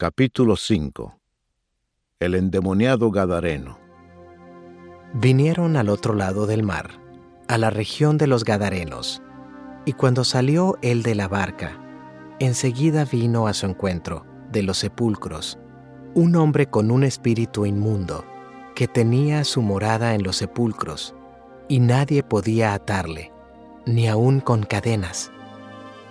Capítulo 5 El endemoniado Gadareno. Vinieron al otro lado del mar, a la región de los Gadarenos, y cuando salió él de la barca, enseguida vino a su encuentro, de los sepulcros, un hombre con un espíritu inmundo, que tenía su morada en los sepulcros, y nadie podía atarle, ni aun con cadenas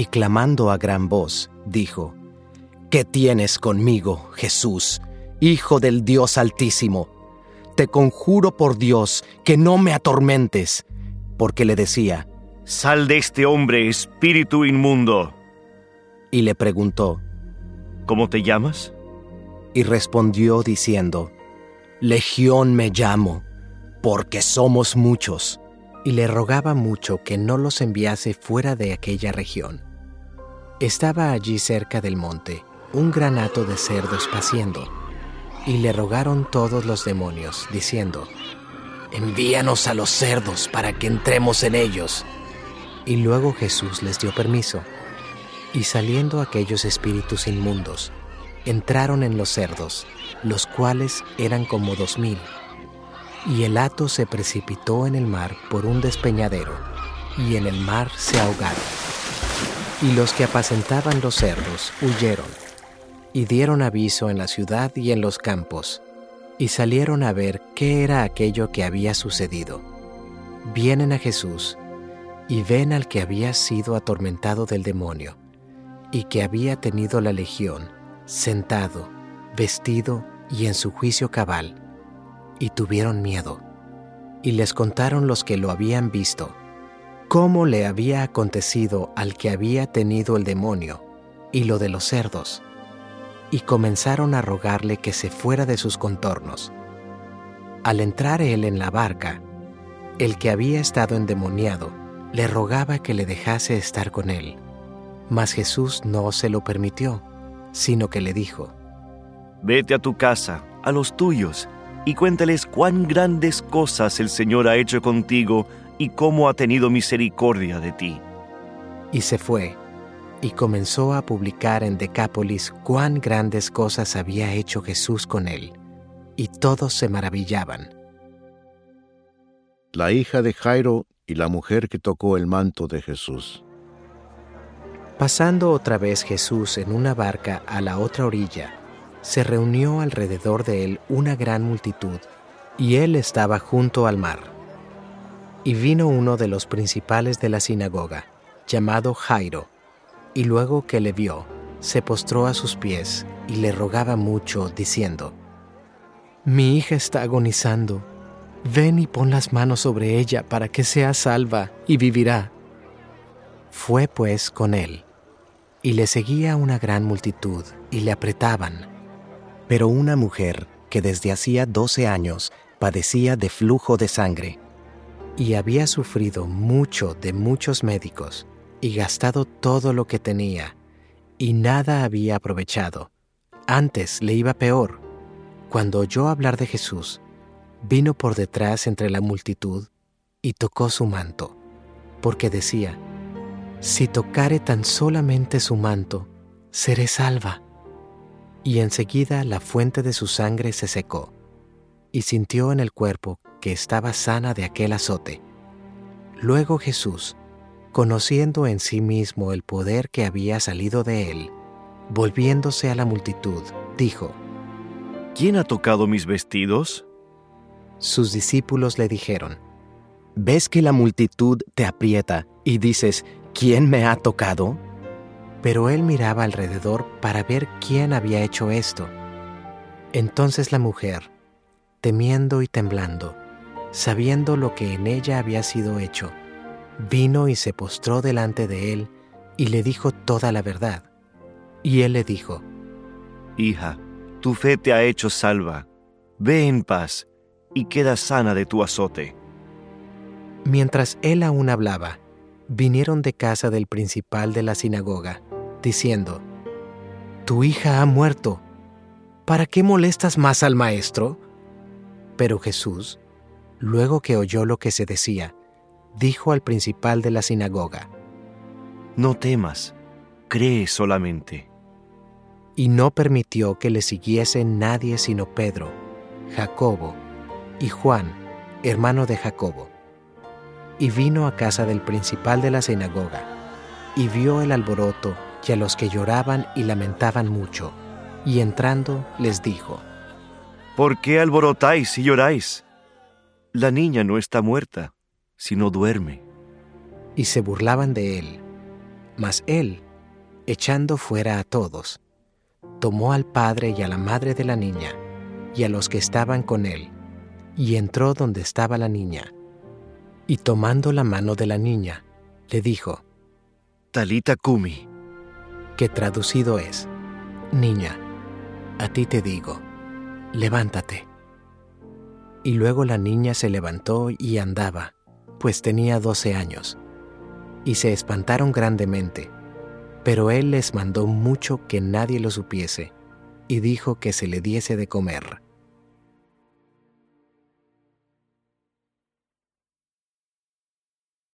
y clamando a gran voz, dijo, ¿Qué tienes conmigo, Jesús, Hijo del Dios Altísimo? Te conjuro por Dios que no me atormentes, porque le decía, Sal de este hombre, espíritu inmundo. Y le preguntó, ¿Cómo te llamas? Y respondió diciendo, Legión me llamo, porque somos muchos y le rogaba mucho que no los enviase fuera de aquella región. Estaba allí cerca del monte un granato de cerdos paciendo, y le rogaron todos los demonios, diciendo, Envíanos a los cerdos para que entremos en ellos. Y luego Jesús les dio permiso, y saliendo aquellos espíritus inmundos, entraron en los cerdos, los cuales eran como dos mil y el hato se precipitó en el mar por un despeñadero, y en el mar se ahogaron. Y los que apacentaban los cerdos huyeron, y dieron aviso en la ciudad y en los campos, y salieron a ver qué era aquello que había sucedido. Vienen a Jesús, y ven al que había sido atormentado del demonio, y que había tenido la legión, sentado, vestido y en su juicio cabal, y tuvieron miedo. Y les contaron los que lo habían visto, cómo le había acontecido al que había tenido el demonio, y lo de los cerdos. Y comenzaron a rogarle que se fuera de sus contornos. Al entrar él en la barca, el que había estado endemoniado le rogaba que le dejase estar con él. Mas Jesús no se lo permitió, sino que le dijo, Vete a tu casa, a los tuyos, y cuéntales cuán grandes cosas el Señor ha hecho contigo y cómo ha tenido misericordia de ti. Y se fue, y comenzó a publicar en Decápolis cuán grandes cosas había hecho Jesús con él, y todos se maravillaban. La hija de Jairo y la mujer que tocó el manto de Jesús. Pasando otra vez Jesús en una barca a la otra orilla, se reunió alrededor de él una gran multitud, y él estaba junto al mar. Y vino uno de los principales de la sinagoga, llamado Jairo, y luego que le vio, se postró a sus pies y le rogaba mucho, diciendo, Mi hija está agonizando, ven y pon las manos sobre ella para que sea salva y vivirá. Fue pues con él, y le seguía una gran multitud, y le apretaban pero una mujer que desde hacía doce años padecía de flujo de sangre y había sufrido mucho de muchos médicos y gastado todo lo que tenía y nada había aprovechado. Antes le iba peor. Cuando oyó hablar de Jesús, vino por detrás entre la multitud y tocó su manto, porque decía, si tocare tan solamente su manto, seré salva y enseguida la fuente de su sangre se secó, y sintió en el cuerpo que estaba sana de aquel azote. Luego Jesús, conociendo en sí mismo el poder que había salido de él, volviéndose a la multitud, dijo, ¿Quién ha tocado mis vestidos? Sus discípulos le dijeron, ¿Ves que la multitud te aprieta y dices, ¿quién me ha tocado? pero él miraba alrededor para ver quién había hecho esto. Entonces la mujer, temiendo y temblando, sabiendo lo que en ella había sido hecho, vino y se postró delante de él y le dijo toda la verdad. Y él le dijo, Hija, tu fe te ha hecho salva. Ve en paz y queda sana de tu azote. Mientras él aún hablaba, vinieron de casa del principal de la sinagoga, diciendo, Tu hija ha muerto. ¿Para qué molestas más al maestro? Pero Jesús, luego que oyó lo que se decía, dijo al principal de la sinagoga, No temas, cree solamente. Y no permitió que le siguiese nadie sino Pedro, Jacobo y Juan, hermano de Jacobo. Y vino a casa del principal de la sinagoga, y vio el alboroto y a los que lloraban y lamentaban mucho, y entrando les dijo, ¿Por qué alborotáis y lloráis? La niña no está muerta, sino duerme. Y se burlaban de él. Mas él, echando fuera a todos, tomó al padre y a la madre de la niña, y a los que estaban con él, y entró donde estaba la niña. Y tomando la mano de la niña, le dijo, Talita Kumi, que traducido es, Niña, a ti te digo, levántate. Y luego la niña se levantó y andaba, pues tenía doce años. Y se espantaron grandemente, pero él les mandó mucho que nadie lo supiese, y dijo que se le diese de comer.